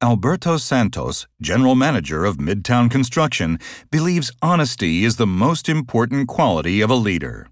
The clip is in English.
Alberto Santos, general manager of Midtown Construction, believes honesty is the most important quality of a leader.